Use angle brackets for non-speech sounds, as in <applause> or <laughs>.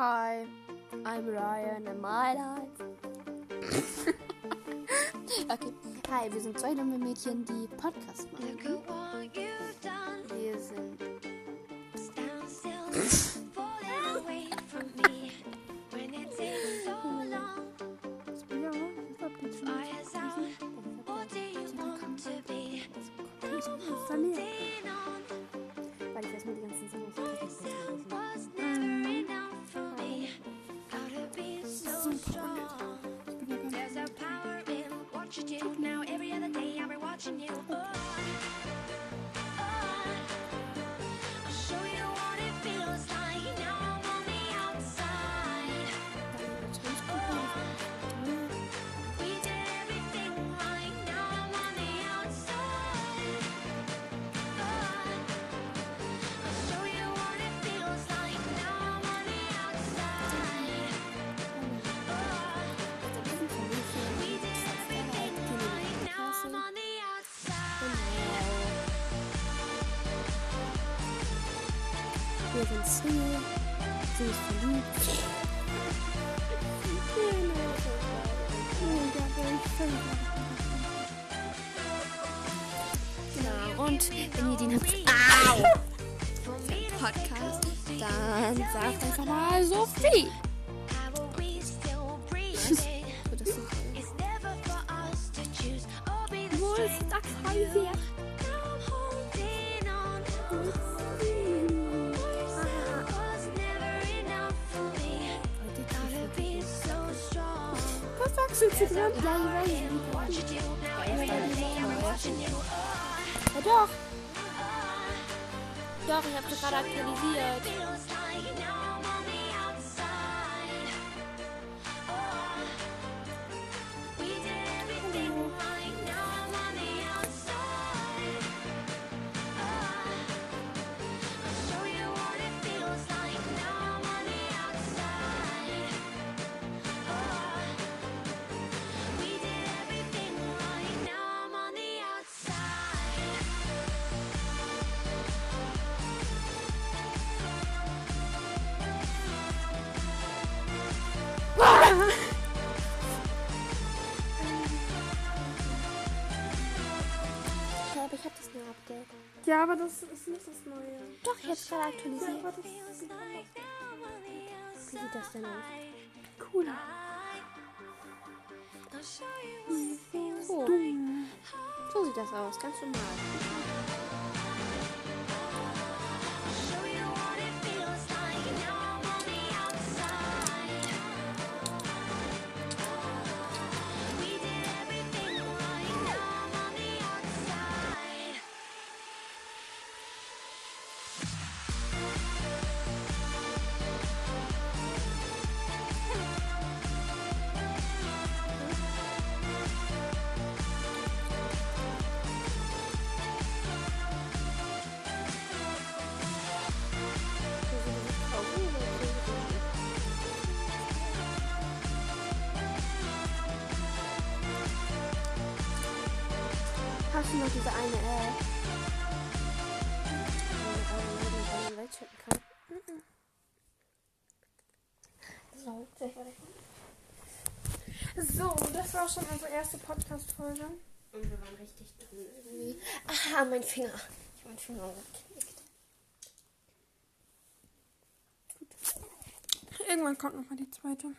Hi, I'm Ryan and my life. <laughs> okay. Hi, wir sind zwei dumme Mädchen, die Podcast machen. Mhm. Wir sind watching you. wir sind Single, sind verliebt. Genau, und wenn ihr den habt, au! Podcast, dann sagt einfach mal Sophie. Wo ist das Heisier? Max Instagram? Ja, ich weiß nicht. Ja, doch. Doch, ich habe gerade aktualisiert. Ja, aber das ist nicht das Neue. Doch, jetzt gerade aktualisiert. Ja, Wie sieht das denn aus? Cool. So. so sieht das aus, ganz normal. hast du noch diese eine, äh. So, so, das war schon unsere erste Podcast-Folge. Und wir waren richtig drin irgendwie. Aha, mein Finger. Ich habe meinen Finger geknickt. Irgendwann kommt nochmal die zweite.